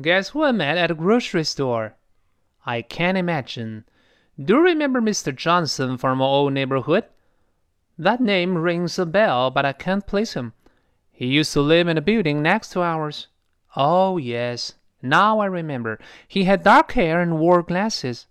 Guess who I met at a grocery store? I can't imagine. Do you remember Mr. Johnson from our old neighborhood? That name rings a bell, but I can't place him. He used to live in a building next to ours. Oh, yes. Now I remember. He had dark hair and wore glasses.